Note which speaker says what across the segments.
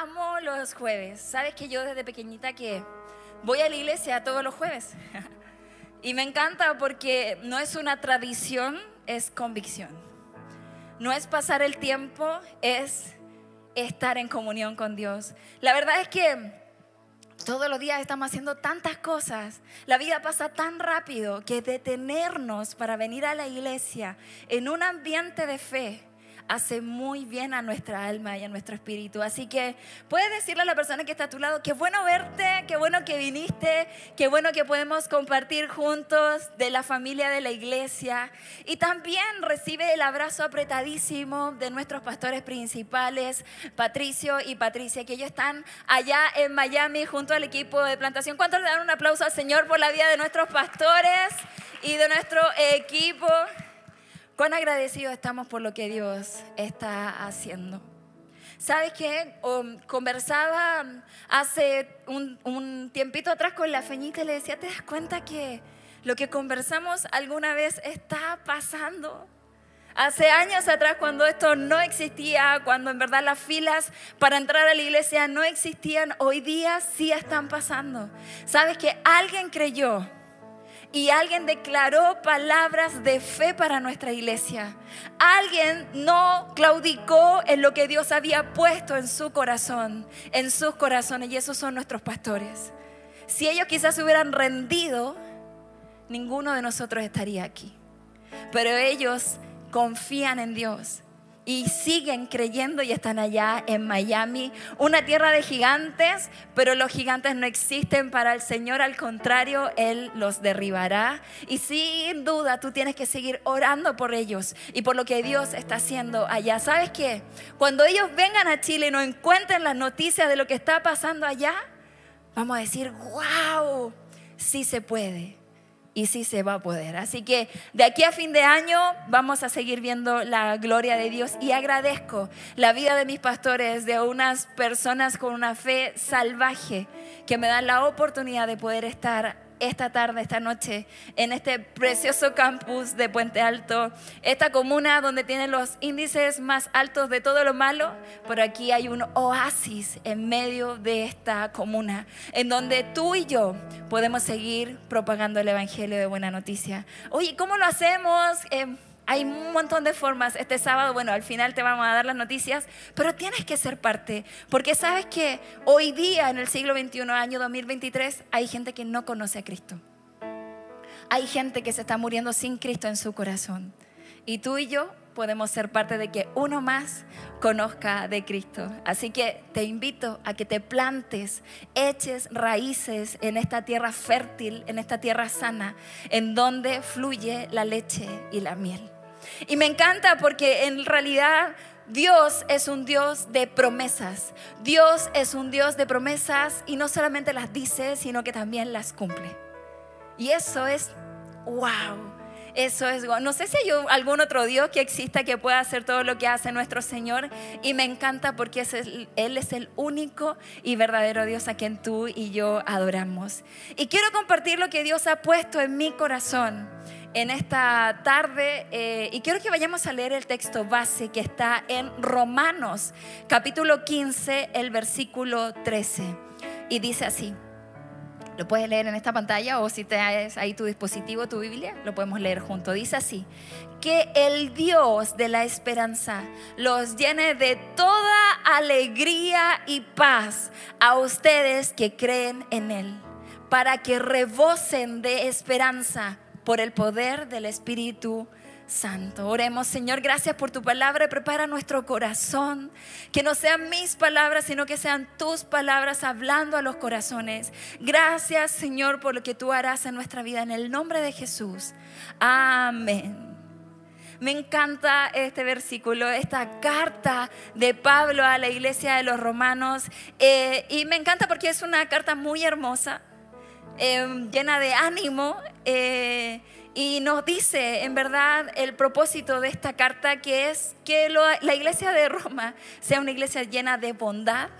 Speaker 1: amo los jueves. Sabes que yo desde pequeñita que voy a la iglesia todos los jueves. y me encanta porque no es una tradición, es convicción. No es pasar el tiempo, es estar en comunión con Dios. La verdad es que todos los días estamos haciendo tantas cosas. La vida pasa tan rápido que detenernos para venir a la iglesia en un ambiente de fe hace muy bien a nuestra alma y a nuestro espíritu. Así que puedes decirle a la persona que está a tu lado, qué bueno verte, qué bueno que viniste, qué bueno que podemos compartir juntos de la familia de la iglesia. Y también recibe el abrazo apretadísimo de nuestros pastores principales, Patricio y Patricia, que ellos están allá en Miami junto al equipo de plantación. ¿Cuántos le dan un aplauso al Señor por la vida de nuestros pastores y de nuestro equipo? Cuán agradecidos estamos por lo que Dios está haciendo. ¿Sabes qué? Um, conversaba hace un, un, tiempito atrás con la feñita y le decía, ¿te das cuenta que lo que conversamos alguna vez está pasando? Hace años atrás, cuando esto no existía, cuando en verdad las filas para entrar a la iglesia no existían, hoy día sí están pasando. ¿Sabes que alguien creyó y alguien declaró palabras de fe para nuestra iglesia. Alguien no claudicó en lo que Dios había puesto en su corazón, en sus corazones, y esos son nuestros pastores. Si ellos quizás se hubieran rendido, ninguno de nosotros estaría aquí. Pero ellos confían en Dios y siguen creyendo y están allá en Miami, una tierra de gigantes, pero los gigantes no existen para el Señor, al contrario, Él los derribará. Y sin duda tú tienes que seguir orando por ellos y por lo que Dios está haciendo allá. ¿Sabes qué? Cuando ellos vengan a Chile y no encuentren las noticias de lo que está pasando allá, vamos a decir, wow, sí se puede y sí se va a poder. Así que de aquí a fin de año vamos a seguir viendo la gloria de Dios y agradezco la vida de mis pastores, de unas personas con una fe salvaje que me dan la oportunidad de poder estar esta tarde, esta noche, en este precioso campus de Puente Alto, esta comuna donde tienen los índices más altos de todo lo malo, pero aquí hay un oasis en medio de esta comuna, en donde tú y yo podemos seguir propagando el Evangelio de Buena Noticia. Oye, ¿cómo lo hacemos? Eh, hay un montón de formas. Este sábado, bueno, al final te vamos a dar las noticias, pero tienes que ser parte, porque sabes que hoy día, en el siglo XXI, año 2023, hay gente que no conoce a Cristo. Hay gente que se está muriendo sin Cristo en su corazón. Y tú y yo podemos ser parte de que uno más conozca de Cristo. Así que te invito a que te plantes, eches raíces en esta tierra fértil, en esta tierra sana, en donde fluye la leche y la miel. Y me encanta porque en realidad Dios es un Dios de promesas. Dios es un Dios de promesas y no solamente las dice, sino que también las cumple. Y eso es, wow. Eso es, no sé si hay algún otro Dios que exista que pueda hacer todo lo que hace nuestro Señor. Y me encanta porque Él es el único y verdadero Dios a quien tú y yo adoramos. Y quiero compartir lo que Dios ha puesto en mi corazón en esta tarde eh, y quiero que vayamos a leer el texto base que está en Romanos capítulo 15, el versículo 13. Y dice así, lo puedes leer en esta pantalla o si traes ahí tu dispositivo, tu Biblia, lo podemos leer junto. Dice así, que el Dios de la esperanza los llene de toda alegría y paz a ustedes que creen en Él, para que rebosen de esperanza por el poder del Espíritu Santo. Oremos, Señor, gracias por tu palabra. Prepara nuestro corazón. Que no sean mis palabras, sino que sean tus palabras hablando a los corazones. Gracias, Señor, por lo que tú harás en nuestra vida. En el nombre de Jesús. Amén. Me encanta este versículo, esta carta de Pablo a la iglesia de los romanos. Eh, y me encanta porque es una carta muy hermosa Em, llena de ánimo. Eh, y nos dice, en verdad, el propósito de esta carta, que es que la iglesia de Roma sea una iglesia llena de bondad,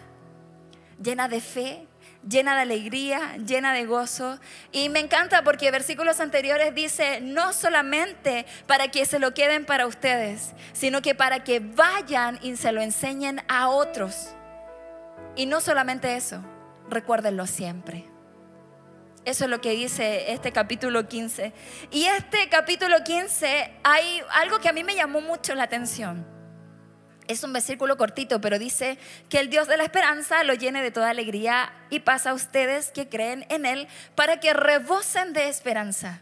Speaker 1: llena de fe, llena de alegría, llena de gozo. Y me encanta porque versículos anteriores dice, no solamente para que se lo queden para ustedes, sino que para que vayan y se lo enseñen a otros. Y no solamente eso, recuérdenlo siempre. Eso es lo que dice este capítulo 15. Y este capítulo 15 hay algo que a mí me llamó mucho la atención. Es un versículo cortito, pero dice que el Dios de la esperanza lo llene de toda alegría y paz a ustedes que creen en Él para que rebosen de esperanza.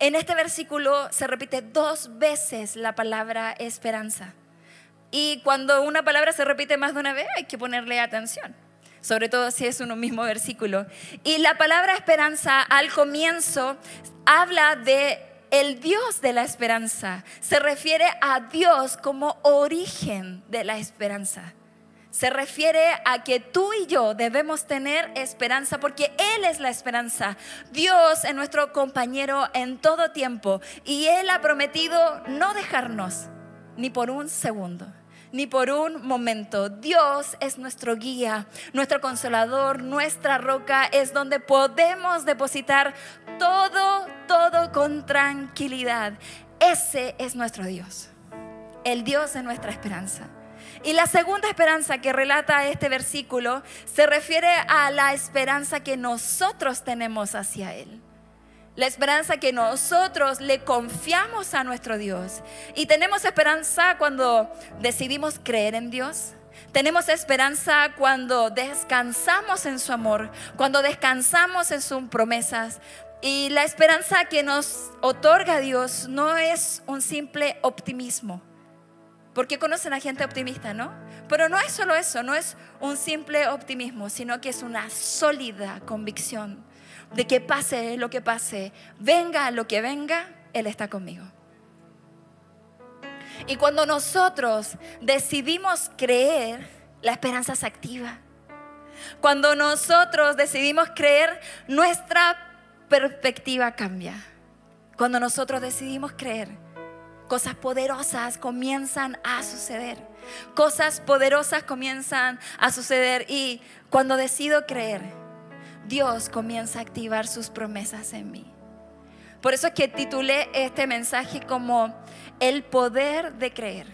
Speaker 1: En este versículo se repite dos veces la palabra esperanza. Y cuando una palabra se repite más de una vez hay que ponerle atención sobre todo si es uno mismo versículo. Y la palabra esperanza al comienzo habla de el Dios de la esperanza. Se refiere a Dios como origen de la esperanza. Se refiere a que tú y yo debemos tener esperanza porque Él es la esperanza. Dios es nuestro compañero en todo tiempo y Él ha prometido no dejarnos ni por un segundo ni por un momento. Dios es nuestro guía, nuestro consolador, nuestra roca, es donde podemos depositar todo, todo con tranquilidad. Ese es nuestro Dios, el Dios de nuestra esperanza. Y la segunda esperanza que relata este versículo se refiere a la esperanza que nosotros tenemos hacia Él. La esperanza que nosotros le confiamos a nuestro Dios. Y tenemos esperanza cuando decidimos creer en Dios. Tenemos esperanza cuando descansamos en su amor, cuando descansamos en sus promesas. Y la esperanza que nos otorga Dios no es un simple optimismo. Porque conocen a gente optimista, ¿no? Pero no es solo eso, no es un simple optimismo, sino que es una sólida convicción de que pase lo que pase, venga lo que venga, Él está conmigo. Y cuando nosotros decidimos creer, la esperanza se activa. Cuando nosotros decidimos creer, nuestra perspectiva cambia. Cuando nosotros decidimos creer, cosas poderosas comienzan a suceder. Cosas poderosas comienzan a suceder. Y cuando decido creer, Dios comienza a activar sus promesas en mí. Por eso es que titulé este mensaje como el poder de creer.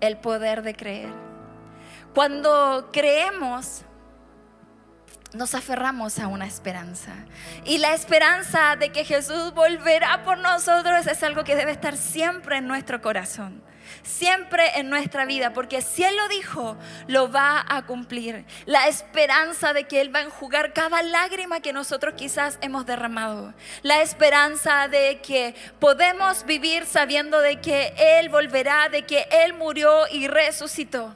Speaker 1: El poder de creer. Cuando creemos, nos aferramos a una esperanza. Y la esperanza de que Jesús volverá por nosotros es algo que debe estar siempre en nuestro corazón siempre en nuestra vida, porque si Él lo dijo, lo va a cumplir. La esperanza de que Él va a enjugar cada lágrima que nosotros quizás hemos derramado. La esperanza de que podemos vivir sabiendo de que Él volverá, de que Él murió y resucitó.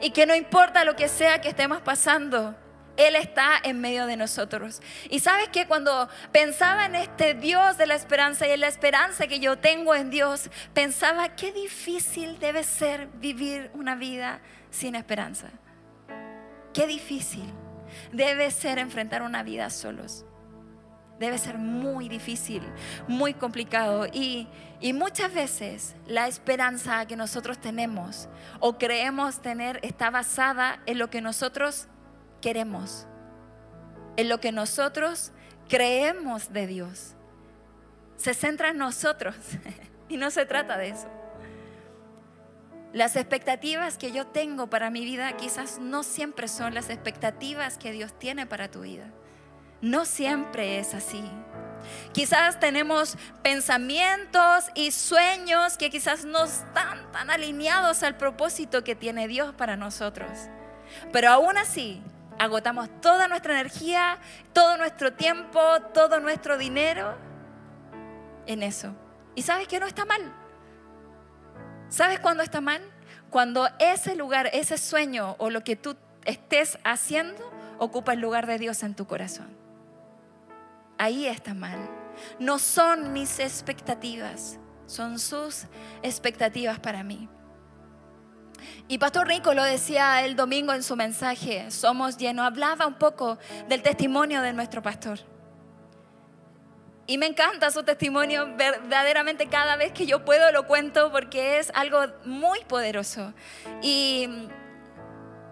Speaker 1: Y que no importa lo que sea que estemos pasando, él está en medio de nosotros. Y sabes que cuando pensaba en este Dios de la esperanza y en la esperanza que yo tengo en Dios, pensaba qué difícil debe ser vivir una vida sin esperanza. Qué difícil debe ser enfrentar una vida solos. Debe ser muy difícil, muy complicado. Y, y muchas veces la esperanza que nosotros tenemos o creemos tener está basada en lo que nosotros queremos, en lo que nosotros creemos de Dios. Se centra en nosotros y no se trata de eso. Las expectativas que yo tengo para mi vida quizás no siempre son las expectativas que Dios tiene para tu vida. No siempre es así. Quizás tenemos pensamientos y sueños que quizás no están tan alineados al propósito que tiene Dios para nosotros. Pero aún así, agotamos toda nuestra energía, todo nuestro tiempo, todo nuestro dinero en eso. ¿Y sabes que no está mal? ¿Sabes cuándo está mal? Cuando ese lugar, ese sueño o lo que tú estés haciendo ocupa el lugar de Dios en tu corazón. Ahí está mal. No son mis expectativas, son sus expectativas para mí. Y Pastor Rico lo decía el domingo en su mensaje, somos llenos, hablaba un poco del testimonio de nuestro pastor. Y me encanta su testimonio, verdaderamente cada vez que yo puedo lo cuento porque es algo muy poderoso. Y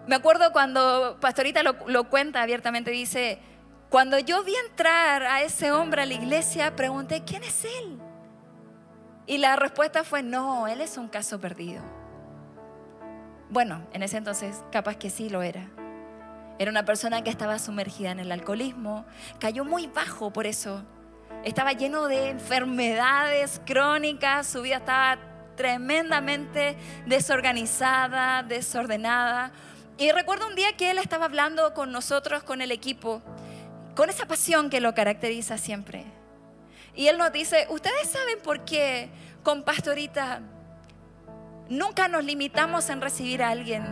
Speaker 1: me acuerdo cuando Pastorita lo, lo cuenta abiertamente, dice, cuando yo vi entrar a ese hombre a la iglesia, pregunté, ¿quién es él? Y la respuesta fue, no, él es un caso perdido. Bueno, en ese entonces capaz que sí lo era. Era una persona que estaba sumergida en el alcoholismo, cayó muy bajo por eso. Estaba lleno de enfermedades crónicas, su vida estaba tremendamente desorganizada, desordenada. Y recuerdo un día que él estaba hablando con nosotros, con el equipo, con esa pasión que lo caracteriza siempre. Y él nos dice, ¿ustedes saben por qué con Pastorita nunca nos limitamos en recibir a alguien?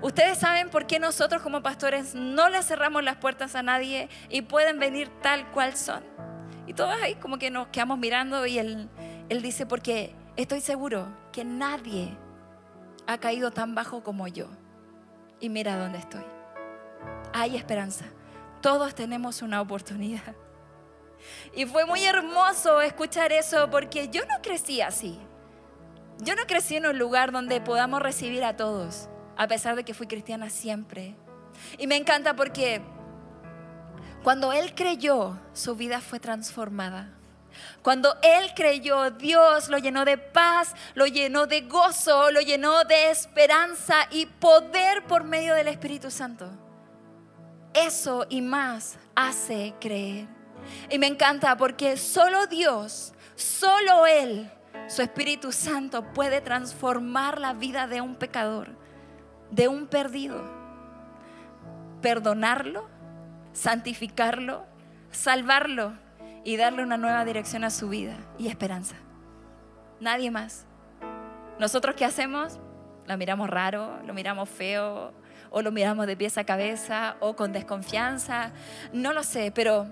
Speaker 1: Ustedes saben por qué nosotros como pastores no le cerramos las puertas a nadie y pueden venir tal cual son. Y todos ahí como que nos quedamos mirando y él, él dice, porque estoy seguro que nadie ha caído tan bajo como yo. Y mira dónde estoy. Hay esperanza. Todos tenemos una oportunidad. Y fue muy hermoso escuchar eso porque yo no crecí así. Yo no crecí en un lugar donde podamos recibir a todos, a pesar de que fui cristiana siempre. Y me encanta porque cuando él creyó, su vida fue transformada. Cuando él creyó, Dios lo llenó de paz, lo llenó de gozo, lo llenó de esperanza y poder por medio del Espíritu Santo. Eso y más hace creer. Y me encanta porque solo Dios, solo Él, su Espíritu Santo puede transformar la vida de un pecador, de un perdido. Perdonarlo, santificarlo, salvarlo y darle una nueva dirección a su vida y esperanza. Nadie más. Nosotros qué hacemos? Lo miramos raro, lo miramos feo, o lo miramos de pies a cabeza, o con desconfianza, no lo sé, pero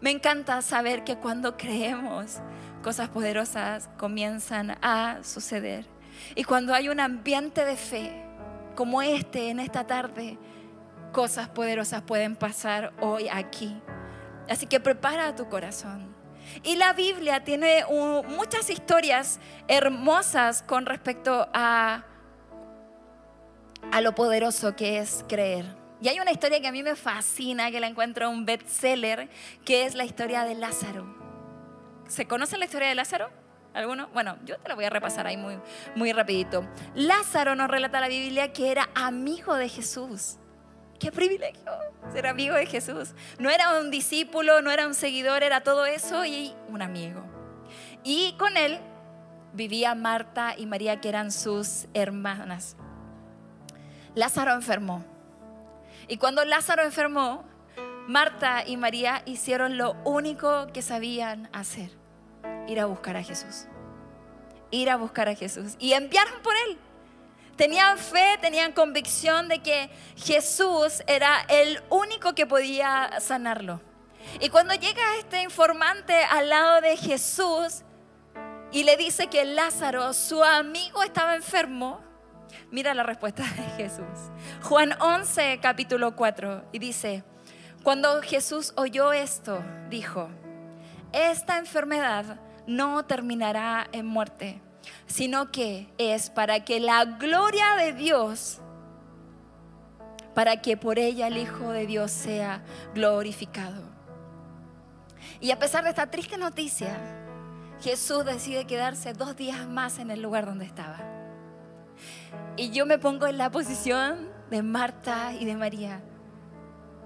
Speaker 1: me encanta saber que cuando creemos, cosas poderosas comienzan a suceder. Y cuando hay un ambiente de fe, como este en esta tarde, cosas poderosas pueden pasar hoy aquí. Así que prepara tu corazón. Y la Biblia tiene muchas historias hermosas con respecto a, a lo poderoso que es creer. Y hay una historia que a mí me fascina, que la encuentro en un bestseller, que es la historia de Lázaro. ¿Se conoce la historia de Lázaro? ¿Alguno? Bueno, yo te la voy a repasar ahí muy, muy rapidito. Lázaro nos relata la Biblia que era amigo de Jesús. Qué privilegio ser amigo de Jesús. No era un discípulo, no era un seguidor, era todo eso y un amigo. Y con él vivía Marta y María, que eran sus hermanas. Lázaro enfermó y cuando Lázaro enfermó, Marta y María hicieron lo único que sabían hacer, ir a buscar a Jesús. Ir a buscar a Jesús. Y enviaron por él. Tenían fe, tenían convicción de que Jesús era el único que podía sanarlo. Y cuando llega este informante al lado de Jesús y le dice que Lázaro, su amigo, estaba enfermo, Mira la respuesta de Jesús. Juan 11, capítulo 4, y dice, cuando Jesús oyó esto, dijo, esta enfermedad no terminará en muerte, sino que es para que la gloria de Dios, para que por ella el Hijo de Dios sea glorificado. Y a pesar de esta triste noticia, Jesús decide quedarse dos días más en el lugar donde estaba. Y yo me pongo en la posición de Marta y de María.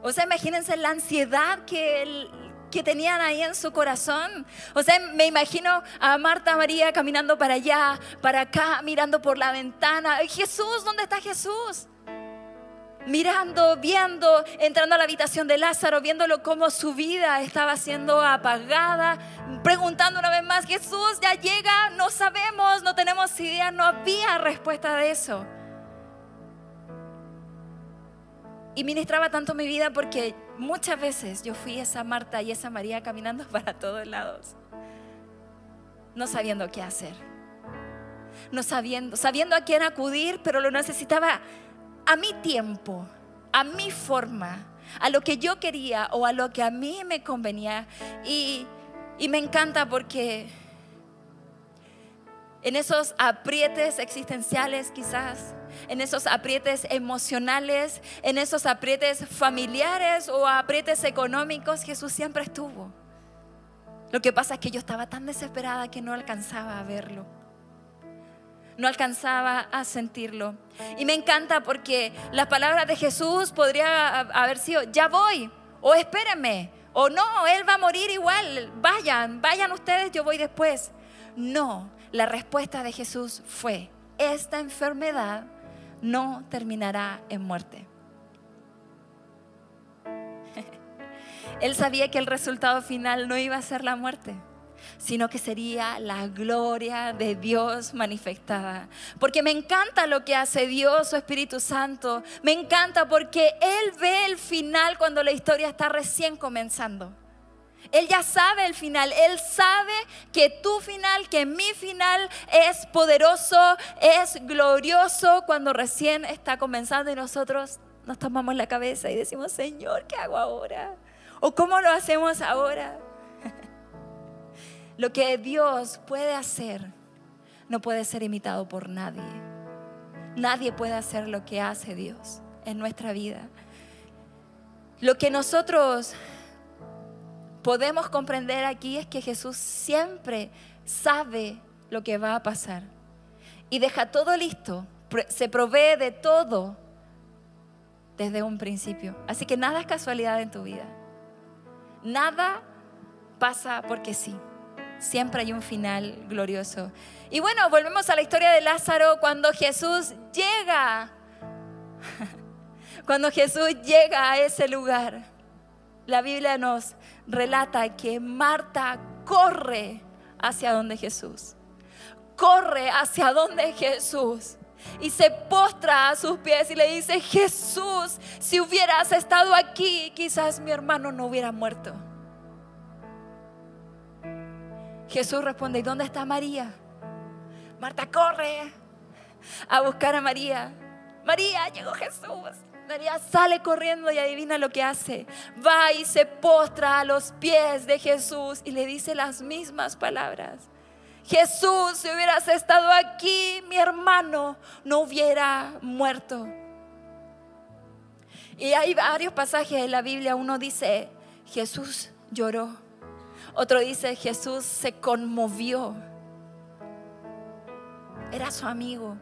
Speaker 1: O sea, imagínense la ansiedad que, que tenían ahí en su corazón. O sea, me imagino a Marta, María caminando para allá, para acá, mirando por la ventana. Jesús, ¿dónde está Jesús? mirando, viendo, entrando a la habitación de Lázaro, viéndolo cómo su vida estaba siendo apagada, preguntando una vez más, Jesús ya llega, no sabemos, no tenemos idea, no había respuesta de eso. Y ministraba tanto mi vida porque muchas veces yo fui esa Marta y esa María caminando para todos lados, no sabiendo qué hacer, no sabiendo, sabiendo a quién acudir, pero lo necesitaba a mi tiempo, a mi forma, a lo que yo quería o a lo que a mí me convenía. Y, me encanta porque en esos aprietes existenciales quizás, en esos aprietes emocionales, en esos aprietes familiares o aprietes económicos, Jesús siempre estuvo. Lo que pasa es que yo estaba tan desesperada que no alcanzaba a verlo. no alcanzaba a sentirlo. Y me encanta porque las palabras de Jesús podría haber sido, ya voy, o espérenme, o no, Él va a morir igual, vayan, vayan ustedes, yo voy después. No, la respuesta de Jesús fue, esta enfermedad no terminará en muerte. Él sabía que el resultado final no iba a ser la muerte sino que sería la gloria de Dios manifestada. Porque me encanta lo que hace Dios, su Espíritu Santo. Me encanta porque Él ve el final cuando la historia está recién comenzando. Él ya sabe el final, Él sabe que tu final, que mi final es poderoso, es glorioso cuando recién está comenzando y nosotros nos tomamos la cabeza y decimos, Señor, ¿qué hago ahora? ¿O cómo lo hacemos ahora? Lo que Dios puede hacer no puede ser imitado por nadie. Nadie puede hacer lo que hace Dios en nuestra vida. Lo que nosotros podemos comprender aquí es que Jesús siempre sabe lo que va a pasar y deja todo listo, se provee de todo desde un principio. Así que nada es casualidad en tu vida. Nada pasa porque sí siempre hay un final glorioso. Y bueno, volvemos a la historia de Lázaro cuando Jesús llega. Cuando Jesús llega a ese lugar, la Biblia nos relata que Marta corre hacia donde Jesús. Corre hacia donde Jesús y se postra a sus pies y le dice, Jesús, si hubieras estado aquí, quizás mi hermano no hubiera muerto. Jesús responde, ¿y dónde está María? Marta corre a buscar a María. María, llegó Jesús. María sale corriendo y adivina lo que hace. Va y se postra a los pies de Jesús y le dice las mismas palabras. Jesús, si hubieras estado aquí, mi hermano no hubiera muerto. Y hay varios pasajes de la Biblia. Uno dice, Jesús lloró. Otro dice, Jesús se conmovió. Era su amigo.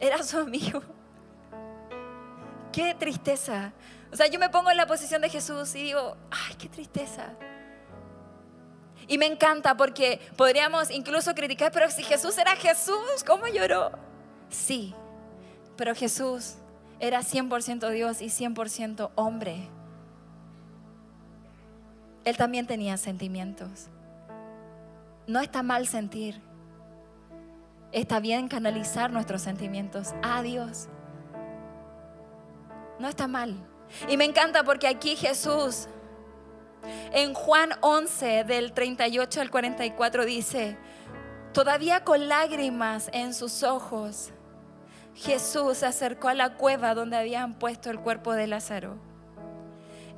Speaker 1: Era su amigo. Qué tristeza. O sea, yo me pongo en la posición de Jesús y digo, ay, qué tristeza. Y me encanta porque podríamos incluso criticar, pero si Jesús era Jesús, ¿cómo lloró? Sí, pero Jesús era 100% Dios y 100% hombre. Él también tenía sentimientos. No está mal sentir. Está bien canalizar nuestros sentimientos a Dios. No está mal. Y me encanta porque aquí Jesús, en Juan 11, del 38 al 44, dice, todavía con lágrimas en sus ojos, Jesús se acercó a la cueva donde habían puesto el cuerpo de Lázaro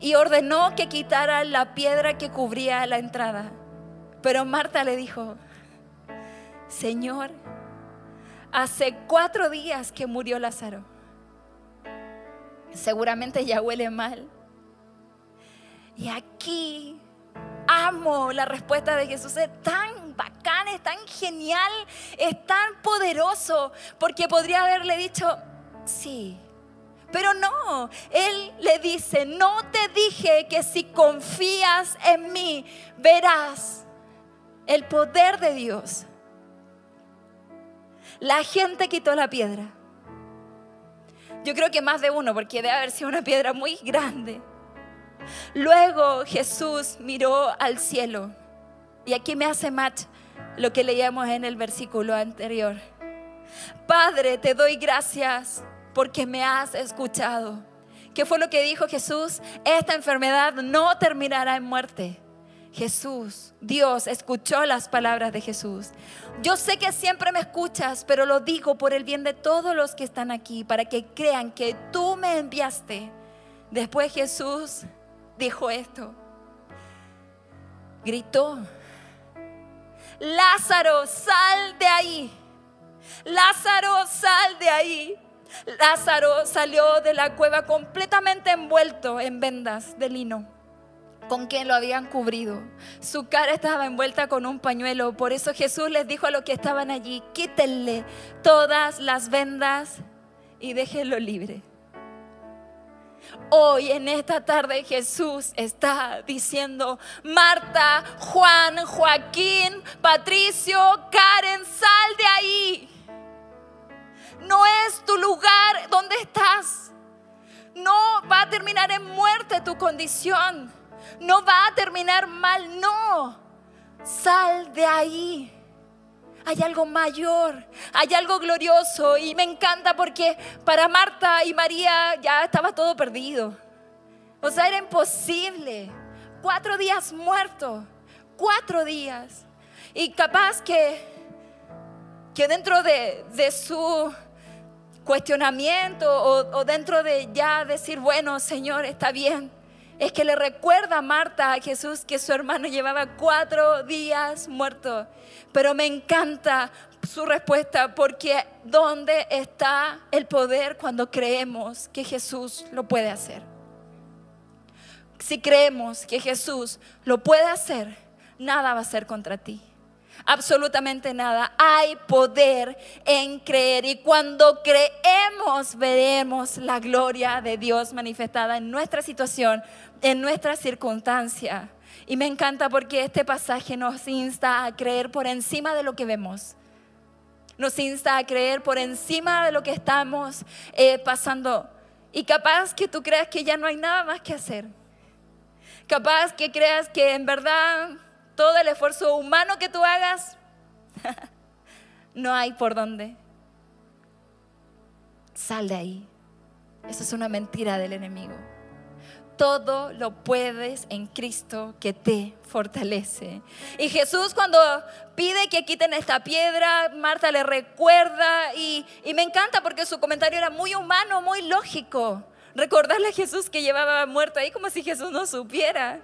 Speaker 1: y ordenó que quitara la piedra que cubría la entrada. Pero Marta le dijo, Señor, hace cuatro días que murió Lázaro. Seguramente ya huele mal. Y aquí amo la respuesta de Jesús. Es tan bacán, es tan genial, es tan poderoso, porque podría haberle dicho, sí, pero no, Él le dice, no te dije que si confías en mí, verás el poder de Dios. La gente quitó la piedra. Yo creo que más de uno, porque debe haber sido una piedra muy grande. Luego Jesús miró al cielo. Y aquí me hace match lo que leíamos en el versículo anterior. Padre, te doy gracias porque me has escuchado. ¿Qué fue lo que dijo Jesús? Esta enfermedad no terminará en muerte. Jesús, Dios, escuchó las palabras de Jesús. Yo sé que siempre me escuchas, pero lo digo por el bien de todos los que están aquí, para que crean que tú me enviaste. Después Jesús dijo esto. Gritó, Lázaro, sal de ahí. Lázaro, sal de ahí. Lázaro salió de la cueva completamente envuelto en vendas de lino, con quien lo habían cubrido. Su cara estaba envuelta con un pañuelo. Por eso Jesús les dijo a los que estaban allí, quítenle todas las vendas y déjenlo libre. Hoy en esta tarde Jesús está diciendo, Marta, Juan, Joaquín, Patricio, Karen, sal de ahí. No es tu lugar donde estás. No va a terminar en muerte tu condición. No va a terminar mal. No. Sal de ahí hay algo mayor, hay algo glorioso y me encanta porque para Marta y María ya estaba todo perdido. O sea, era imposible. Cuatro días muerto, cuatro días. Y capaz que, que dentro de, su cuestionamiento o dentro de ya decir, bueno, Señor, está bien, es que le recuerda a Marta a Jesús que su hermano llevaba cuatro días muerto. Pero me encanta su respuesta porque ¿dónde está el poder cuando creemos que Jesús lo puede hacer? Si creemos que Jesús lo puede hacer, nada va a ser contra ti absolutamente nada. Hay poder en creer y cuando creemos veremos la gloria de Dios manifestada en nuestra situación, en nuestra circunstancia. Y me encanta porque este pasaje nos insta a creer por encima de lo que vemos. Nos insta a creer por encima de lo que estamos eh, pasando. Y capaz que tú creas que ya no hay nada más que hacer. Capaz que creas que en verdad todo el esfuerzo humano que tú hagas, no hay por dónde. Sal de ahí. Eso es una mentira del enemigo. Todo lo puedes en Cristo que te fortalece. Y Jesús cuando pide que quiten esta piedra, Marta le recuerda y, y me encanta porque su comentario era muy humano, muy lógico. Recordarle a Jesús que llevaba muerto ahí como si Jesús no supiera.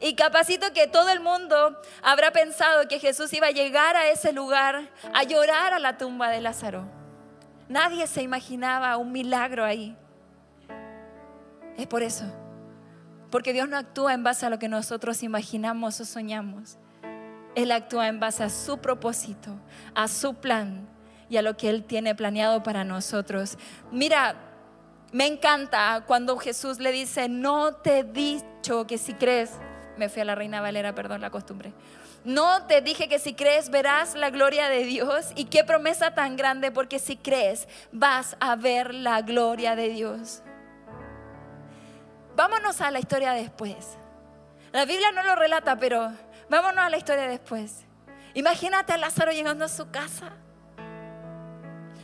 Speaker 1: Y capacito que todo el mundo habrá pensado que Jesús iba a llegar a ese lugar a llorar a la tumba de Lázaro. Nadie se imaginaba un milagro ahí. Es por eso. Porque Dios no actúa en base a lo que nosotros imaginamos o soñamos. Él actúa en base a su propósito, a su plan y a lo que Él tiene planeado para nosotros. Mira, me encanta cuando Jesús le dice, no te he dicho que si crees, me fui a la Reina Valera, perdón la costumbre. No te dije que si crees verás la gloria de Dios y qué promesa tan grande porque si crees vas a ver la gloria de Dios. Vámonos a la historia después. La Biblia no lo relata, pero vámonos a la historia después. Imagínate a Lázaro llegando a su casa.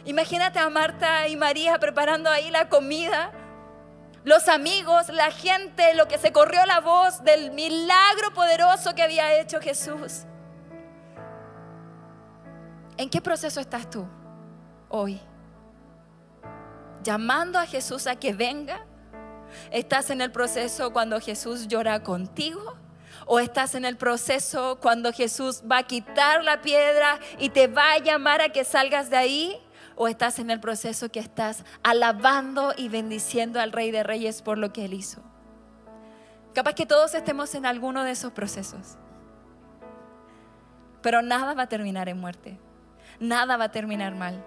Speaker 1: Imagínate a Marta y María preparando ahí la comida los amigos, la gente, lo que se corrió la voz del milagro poderoso que había hecho Jesús. ¿En qué proceso estás tú hoy? ¿Llamando a Jesús a que venga? ¿Estás en el proceso cuando Jesús llora contigo? ¿O estás en el proceso cuando Jesús va a quitar la piedra y te va a llamar a que salgas de ahí? o estás en el proceso que estás alabando y bendiciendo al Rey de Reyes por lo que Él hizo. Capaz que todos estemos en alguno de esos procesos. Pero nada va a terminar en muerte. Nada va a terminar mal.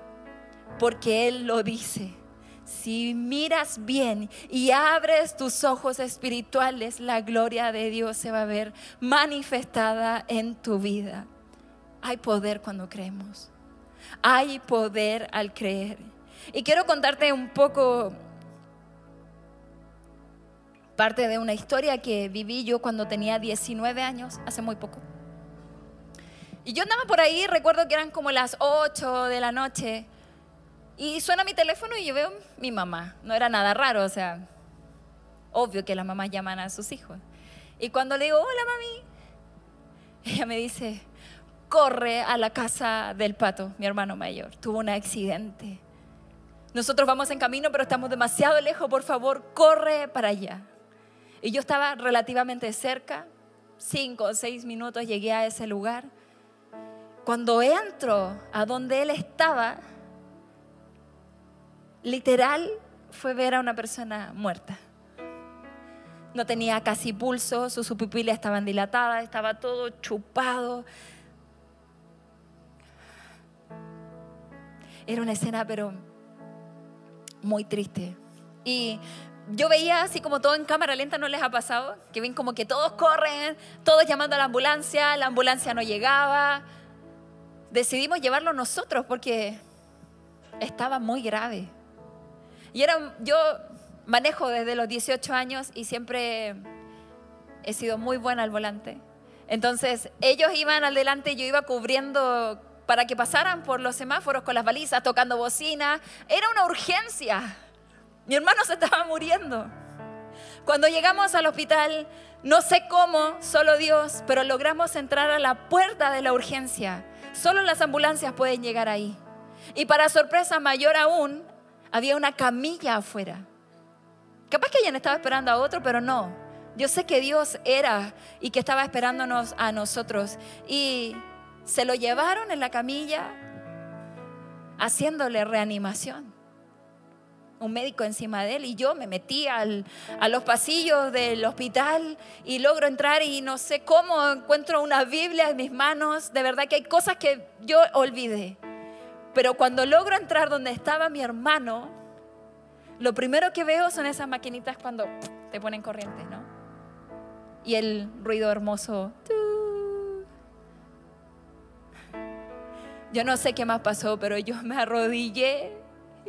Speaker 1: Porque Él lo dice. Si miras bien y abres tus ojos espirituales, la gloria de Dios se va a ver manifestada en tu vida. Hay poder cuando creemos. Hay poder al creer. Y quiero contarte un poco parte de una historia que viví yo cuando tenía 19 años, hace muy poco. Y yo andaba por ahí, recuerdo que eran como las 8 de la noche, y suena mi teléfono y yo veo mi mamá. No era nada raro, o sea, obvio que las mamás llaman a sus hijos. Y cuando le digo, hola mami, ella me dice, corre a la casa del pato, mi hermano mayor. Tuvo un accidente. Nosotros vamos en camino, pero estamos demasiado lejos, por favor, corre para allá. Y yo estaba relativamente cerca, cinco o seis minutos llegué a ese lugar. Cuando entro a donde él estaba, literal fue ver a una persona muerta. no tenía casi pulso, sus pupilas estaban dilatadas, estaba todo chupado. Era una escena, pero muy triste. Y yo veía así como todo en cámara lenta, ¿no les ha pasado? Que ven como que todos corren, todos llamando a la ambulancia, la ambulancia no llegaba. Decidimos llevarlo nosotros porque estaba muy grave. Y era, yo manejo desde los 18 años y siempre he sido muy buena al volante. Entonces ellos iban al delante y yo iba cubriendo para que pasaran por los semáforos con las balizas, tocando bocina. Era una urgencia. Mi hermano se estaba muriendo. Cuando llegamos al hospital, no sé cómo, solo Dios, pero logramos entrar a la puerta de la urgencia. Solo las ambulancias pueden llegar ahí. Y para sorpresa mayor aún, había una camilla afuera. Capaz que ella estaba esperando a otro, pero no. Yo sé que Dios era y que estaba esperándonos a nosotros. Y se lo llevaron en la camilla haciéndole reanimación. Un médico encima de él y yo me metí al, a los pasillos del hospital y logro entrar y no sé cómo encuentro una Biblia en mis manos. De verdad que hay cosas que yo olvidé. Pero cuando logro entrar donde estaba mi hermano, lo primero que veo son esas maquinitas cuando te ponen corriente, ¿no? Y el ruido hermoso. Yo no sé qué más pasó, pero yo me arrodillé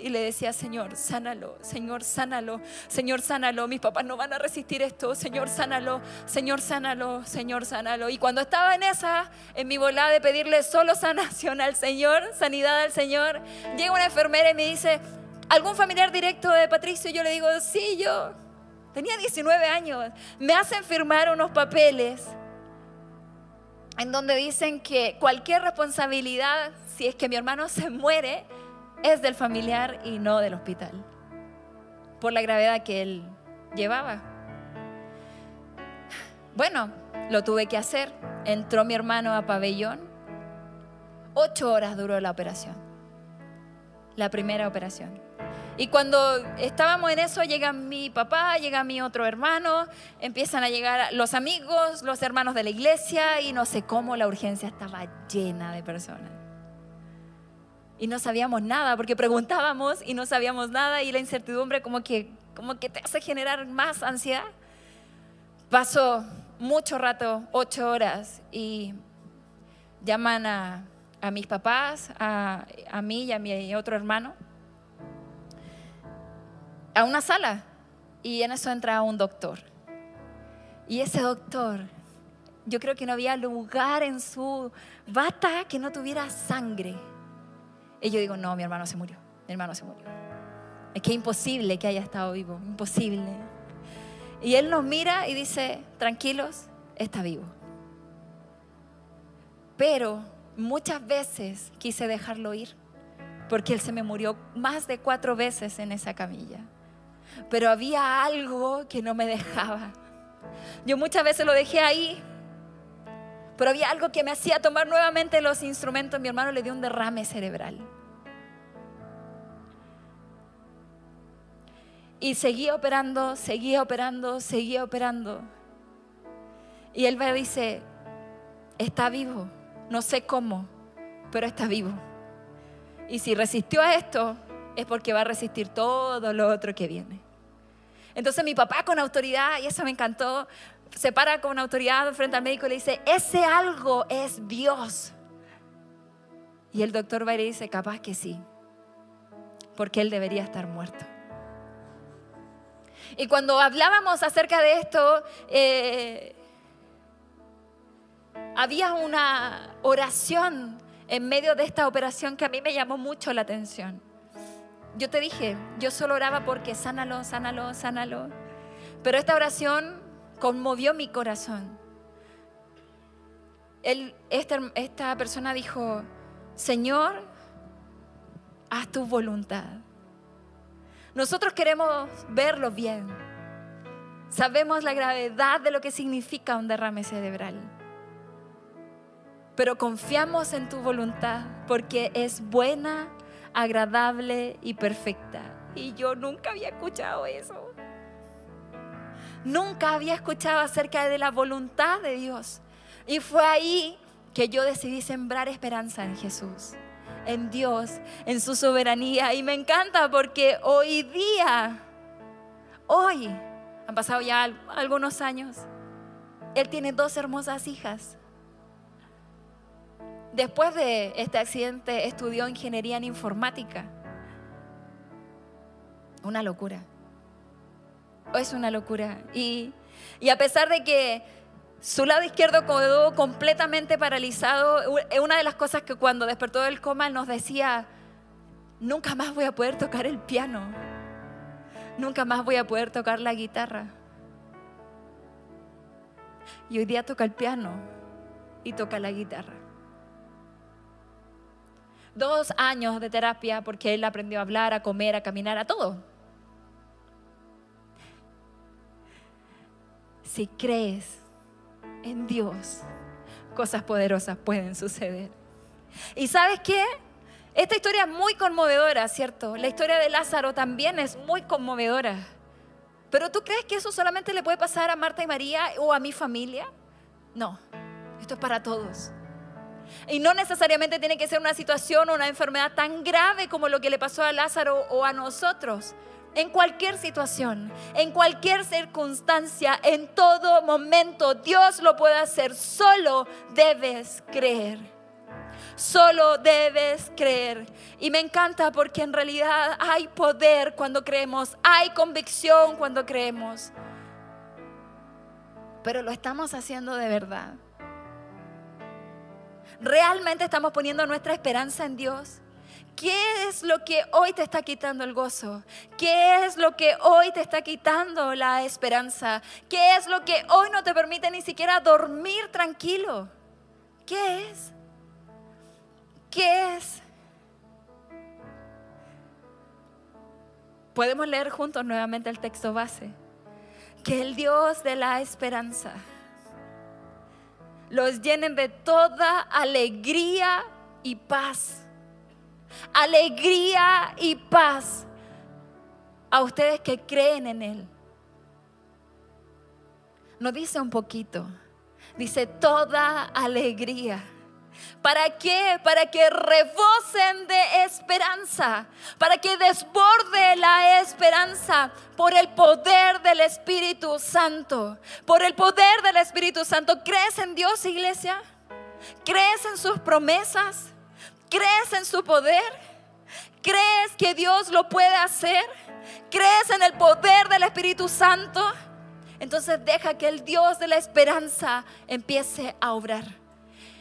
Speaker 1: y le decía, Señor, sánalo, Señor, sánalo, Señor, sánalo, mis papás no van a resistir esto, Señor, sánalo, Señor, sánalo, Señor, sánalo. Y cuando estaba en esa, en mi volada de pedirle solo sanación al Señor, sanidad al Señor, llega una enfermera y me dice, ¿algún familiar directo de Patricio? Y yo le digo, sí, yo. Tenía 19 años. Me hacen firmar unos papeles en donde dicen que cualquier responsabilidad, si es que mi hermano se muere, es del familiar y no del hospital, por la gravedad que él llevaba. Bueno, lo tuve que hacer. Entró mi hermano a pabellón. Ocho horas duró la operación, la primera operación. Y cuando estábamos en eso, llega mi papá, llega mi otro hermano, empiezan a llegar los amigos, los hermanos de la iglesia y no sé cómo la urgencia estaba llena de personas y no sabíamos nada, porque preguntábamos y no sabíamos nada y la incertidumbre como que, como que te hace generar más ansiedad. Pasó mucho rato, ocho horas, y llaman a, a mis papás, a, a mí y a mi otro hermano, a una sala, y en eso entra un doctor. Y ese doctor, yo creo que no había lugar en su bata que no tuviera sangre. Y yo digo, no, mi hermano se murió, mi hermano se murió. Es que es imposible que haya estado vivo, imposible. Y él nos mira y dice, tranquilos, está vivo. Pero muchas veces quise dejarlo ir, porque él se me murió más de cuatro veces en esa camilla. Pero había algo que no me dejaba. Yo muchas veces lo dejé ahí, pero había algo que me hacía tomar nuevamente los instrumentos. Mi hermano le dio un derrame cerebral. Y seguía operando, seguía operando, seguía operando. Y él me dice, está vivo, no sé cómo, pero está vivo. Y si resistió a esto, es porque va a resistir todo lo otro que viene. Entonces mi papá con autoridad, y eso me encantó, se para con autoridad frente al médico y le dice, ese algo es Dios. Y el doctor va y le dice, capaz que sí, porque él debería estar muerto. Y cuando hablábamos acerca de esto, eh, había una oración en medio de esta operación que a mí me llamó mucho la atención. Yo te dije, yo solo oraba porque sánalo, sánalo, sánalo. Pero esta oración conmovió mi corazón. esta, persona dijo, Señor, haz tu voluntad. Nosotros queremos verlo bien. Sabemos la gravedad de lo que significa un derrame cerebral. Pero confiamos en tu voluntad porque es buena, agradable y perfecta. Y yo nunca había escuchado eso. Nunca había escuchado acerca de la voluntad de Dios. Y fue ahí que yo decidí sembrar esperanza en Jesús, en Dios, en su soberanía. Y me encanta porque hoy día, hoy, han pasado ya algunos años, Él tiene dos hermosas hijas. Después de este accidente estudió ingeniería en informática. Una locura. Es una locura. Y, y a pesar de que su lado izquierdo quedó completamente paralizado. Una de las cosas que cuando despertó del coma nos decía, nunca más voy a poder tocar el piano, nunca más voy a poder tocar la guitarra. Y hoy día toca el piano y toca la guitarra. Dos años de terapia porque él aprendió a hablar, a comer, a caminar, a todo. Si crees en Dios, cosas poderosas pueden suceder. ¿Y sabes qué? Esta historia es muy conmovedora, ¿cierto? La historia de Lázaro también es muy conmovedora. Pero ¿tú crees que eso solamente le puede pasar a Marta y María o a mi familia? No, esto es para todos. Y no necesariamente tiene que ser una situación o una enfermedad tan grave como lo que le pasó a Lázaro o a nosotros en cualquier situación, en cualquier circunstancia, en todo momento. Dios lo puede hacer. Solo debes creer. Solo debes creer. Y me encanta porque en realidad hay poder cuando creemos, hay convicción cuando creemos. Pero lo estamos haciendo de verdad. ¿Realmente estamos poniendo nuestra esperanza en Dios? ¿Qué es lo que hoy te está quitando el gozo? ¿Qué es lo que hoy te está quitando la esperanza? ¿Qué es lo que hoy no te permite ni siquiera dormir tranquilo? ¿Qué es? ¿Qué es? Podemos leer juntos nuevamente el texto base. Que el Dios de la esperanza los llenen de toda alegría y paz alegría y paz a ustedes que creen en Él. No dice un poquito, dice toda alegría. ¿Para qué? Para que rebosen de esperanza, para que desborde la esperanza por el poder del Espíritu Santo, por el poder del Espíritu Santo. ¿Crees en Dios, iglesia? ¿Crees en sus promesas? ¿Crees en su poder? ¿Crees que Dios lo puede hacer? ¿Crees en el poder del Espíritu Santo? Entonces deja que el Dios de la esperanza empiece a obrar.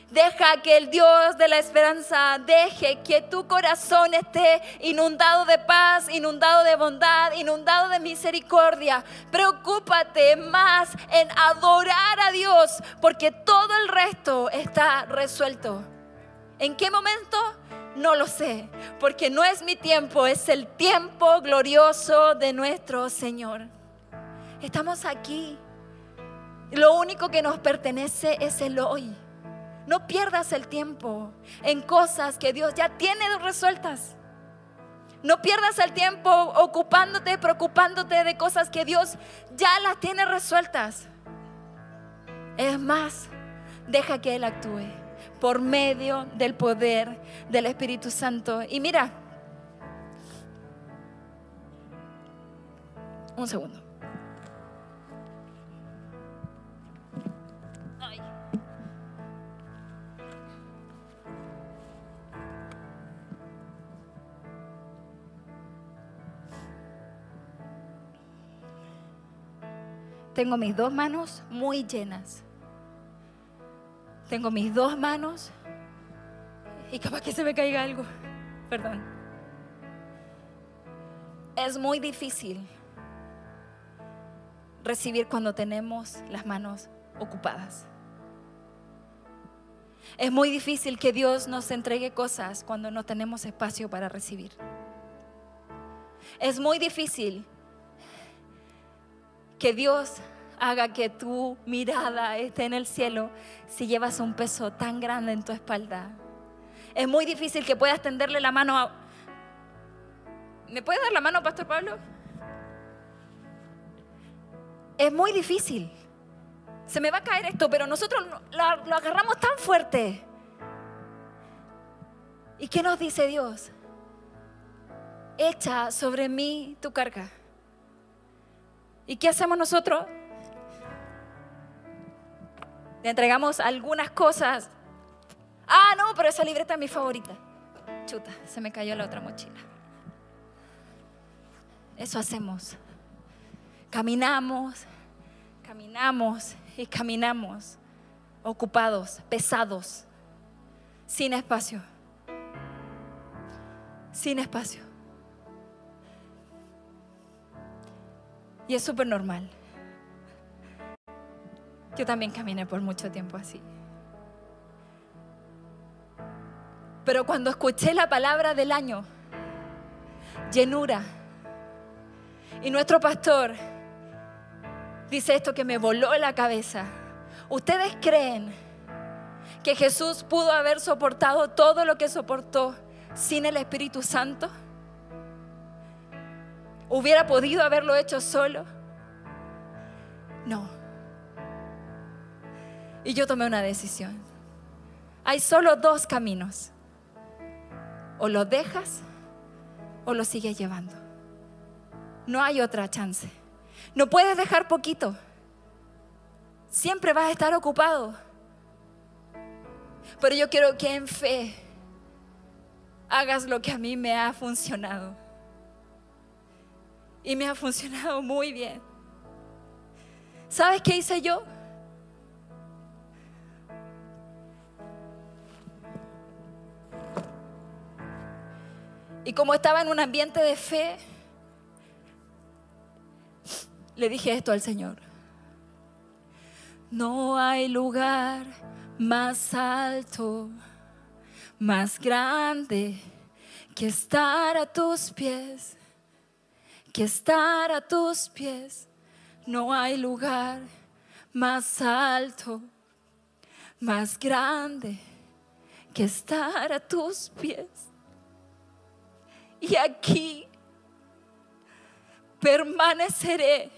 Speaker 1: Deja que el Dios de la esperanza deje que tu corazón esté inundado de paz, inundado de bondad, inundado de misericordia. Preocúpate más en adorar a Dios porque todo el resto está resuelto. ¿En qué momento? No lo sé, porque no es mi tiempo, es el tiempo glorioso de nuestro Señor. Estamos aquí. Lo único que nos pertenece es el hoy. No pierdas el tiempo en cosas que Dios ya tiene resueltas. No pierdas el tiempo ocupándote, preocupándote de cosas que Dios ya las tiene resueltas. Es más, deja que Él actúe por medio del poder del Espíritu Santo. Y mira, un segundo. Tengo mis dos manos muy llenas tengo mis dos manos y capaz que se me caiga algo. Perdón. Es muy difícil recibir cuando tenemos las manos ocupadas. Es muy difícil que Dios nos entregue cosas cuando no tenemos espacio para recibir. Es muy difícil que Dios haga que tu mirada esté en el cielo si llevas un peso tan grande en tu espalda. Es muy difícil que puedas tenderle la mano a... ¿Me puede dar la mano, Pastor Pablo? es muy difícil. Se me va a caer esto, pero nosotros lo, lo agarramos tan fuerte. ¿Y qué nos dice Dios? Echa sobre mí tu carga. ¿Y qué hacemos nosotros? Le entregamos algunas cosas. Ah, no, pero esa libreta es mi favorita. Chuta, se me cayó la otra mochila. Eso hacemos. Caminamos, caminamos y caminamos ocupados, pesados, sin espacio. Sin espacio. Y es súper normal. Yo también caminé por mucho tiempo así. Pero cuando escuché la palabra del año, llenura, y nuestro pastor dice esto que me voló la cabeza. ¿Ustedes creen que Jesús pudo haber soportado todo lo que soportó sin el Espíritu Santo? ¿Hubiera podido haberlo hecho solo? No. Y yo tomé una decisión. Hay solo dos caminos. O lo dejas o lo sigues llevando. No hay otra chance. No puedes dejar poquito. Siempre vas a estar ocupado. Pero yo quiero que en fe hagas lo que a mí me ha funcionado y me ha funcionado muy bien. ¿Sabes qué hice yo? Y como estaba en un ambiente de fe, le dije esto al Señor. No hay lugar más alto, más grande que estar a tus pies que estar a tus pies. No hay lugar más alto, más grande que estar a tus pies. Y aquí permaneceré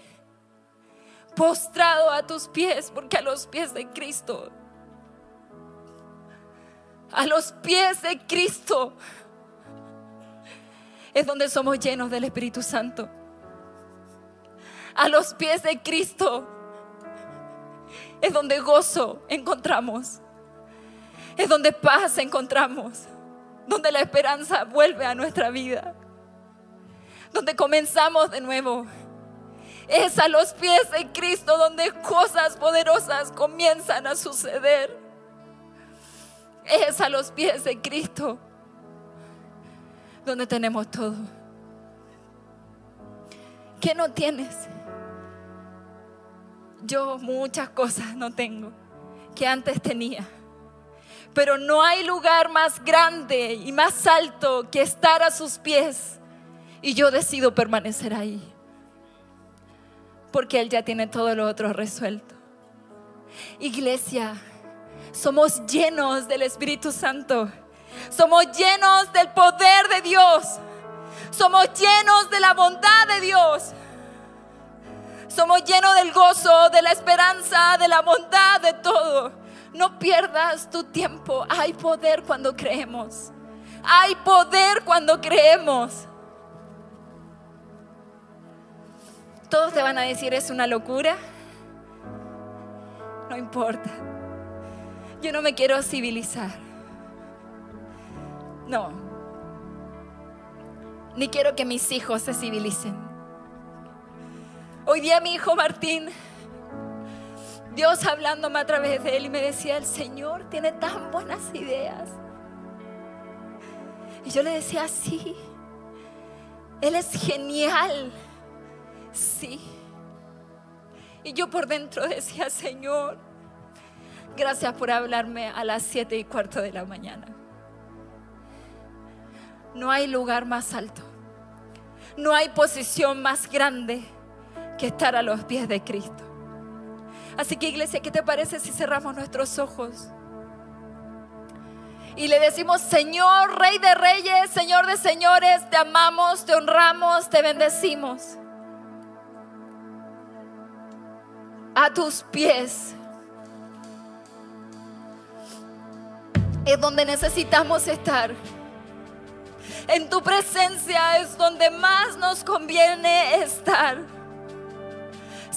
Speaker 1: postrado a tus pies, porque a los pies de Cristo, a los pies de Cristo, es donde somos llenos del Espíritu Santo. A los pies de Cristo es donde gozo encontramos. Es donde paz encontramos. Donde la esperanza vuelve a nuestra vida. Donde comenzamos de nuevo. Es a los pies de Cristo donde cosas poderosas comienzan a suceder. Es a los pies de Cristo donde tenemos todo. ¿Qué no tienes? Yo muchas cosas no tengo que antes tenía. Pero no hay lugar más grande y más alto que estar a sus pies. Y yo decido permanecer ahí. Porque Él ya tiene todo lo otro resuelto. Iglesia, somos llenos del Espíritu Santo. Somos llenos del poder de Dios. Somos llenos de la bondad de Dios. Somos llenos del gozo, de la esperanza, de la bondad, de todo. No pierdas tu tiempo. Hay poder cuando creemos. Hay poder cuando creemos. Todos te van a decir, es una locura. No importa. Yo no me quiero civilizar. No. Ni quiero que mis hijos se civilicen. Hoy día mi hijo Martín, Dios hablándome a través de él y me decía, el Señor tiene tan buenas ideas. Y yo le decía, sí, Él es genial, sí. Y yo por dentro decía, Señor, gracias por hablarme a las siete y cuarto de la mañana. No hay lugar más alto. No hay posición más grande que estar a los pies de Cristo. Así que iglesia, ¿qué te parece si cerramos nuestros ojos? Y le decimos, Señor, Rey de Reyes, Señor de Señores, te amamos, te honramos, te bendecimos. a tus pies. Es donde necesitamos estar. En tu presencia es donde más nos conviene estar.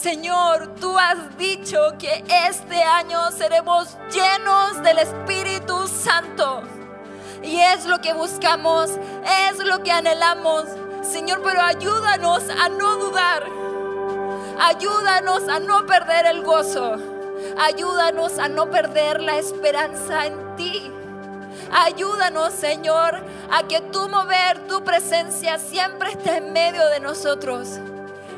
Speaker 1: Señor, tú has dicho que este año seremos llenos del Espíritu Santo. Y es lo que buscamos, es lo que anhelamos. Señor, pero ayúdanos a no dudar. Ayúdanos a no perder el gozo. Ayúdanos a no perder la esperanza en ti. Ayúdanos, Señor, a que tu mover, tu presencia siempre esté en medio de nosotros.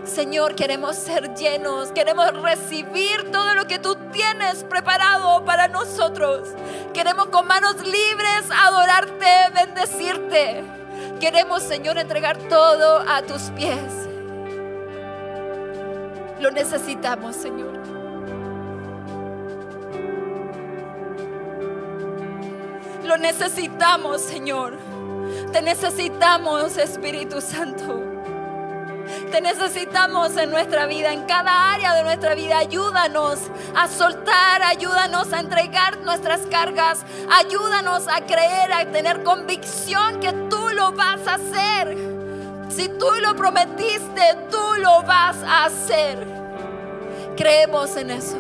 Speaker 1: Señor, queremos ser llenos, queremos recibir todo lo que tú tienes preparado para nosotros. Queremos con manos libres adorarte, bendecirte. Queremos, Señor, entregar todo a tus pies. Lo necesitamos, Señor. Lo necesitamos, Señor. Te necesitamos, Espíritu Santo. Te necesitamos en nuestra vida, en cada área de nuestra vida. Ayúdanos a soltar, ayúdanos a entregar nuestras cargas, ayúdanos a creer, a tener convicción que tú lo vas a hacer. Si tú lo prometiste, tú lo vas a hacer. Creemos en eso,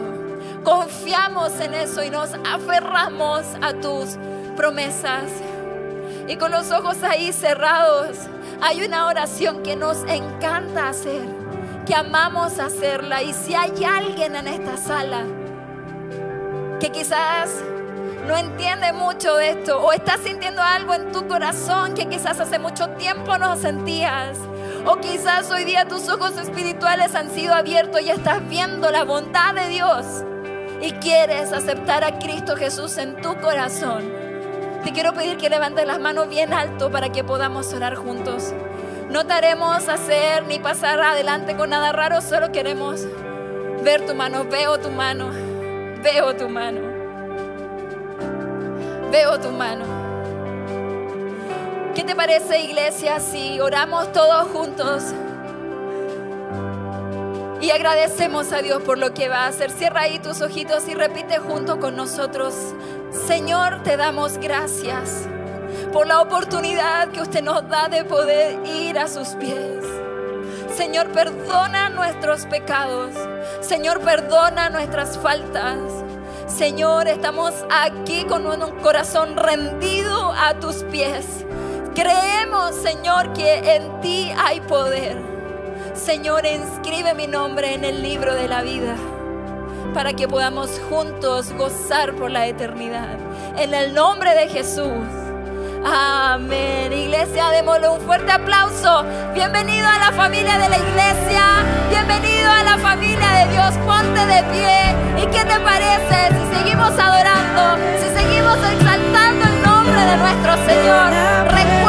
Speaker 1: confiamos en eso y nos aferramos a tus promesas. Y con los ojos ahí cerrados, hay una oración que nos encanta hacer, que amamos hacerla. Y si hay alguien en esta sala que quizás no entiende mucho de esto o está sintiendo algo en tu corazón que quizás hace mucho tiempo no sentías. O quizás hoy día tus ojos espirituales han sido abiertos y estás viendo la bondad de Dios y quieres aceptar a Cristo Jesús en tu corazón te quiero pedir que levantes las manos bien alto para que podamos orar juntos. No te haremos hacer ni pasar adelante con nada raro, solo queremos ver tu mano. Veo tu mano, veo tu mano, veo tu mano. ¿Qué te parece, iglesia, si oramos todos juntos? Y agradecemos a Dios por lo que va a hacer. Cierra ahí tus ojitos y repite junto con nosotros. Señor, te damos gracias por la oportunidad que usted nos da de poder ir a sus pies. Señor, perdona nuestros pecados. Señor, perdona nuestras faltas. Señor, estamos aquí con un corazón rendido a tus pies. Creemos, Señor, que en ti hay poder. Señor, inscribe mi nombre en el libro de la vida para que podamos juntos gozar por la eternidad. En el nombre de Jesús. Amén. Iglesia, démosle un fuerte aplauso. Bienvenido a la familia de la iglesia. Bienvenido a la familia de Dios. Ponte de pie. ¿Y qué te parece si seguimos adorando? Si seguimos exaltando el nombre de nuestro Señor.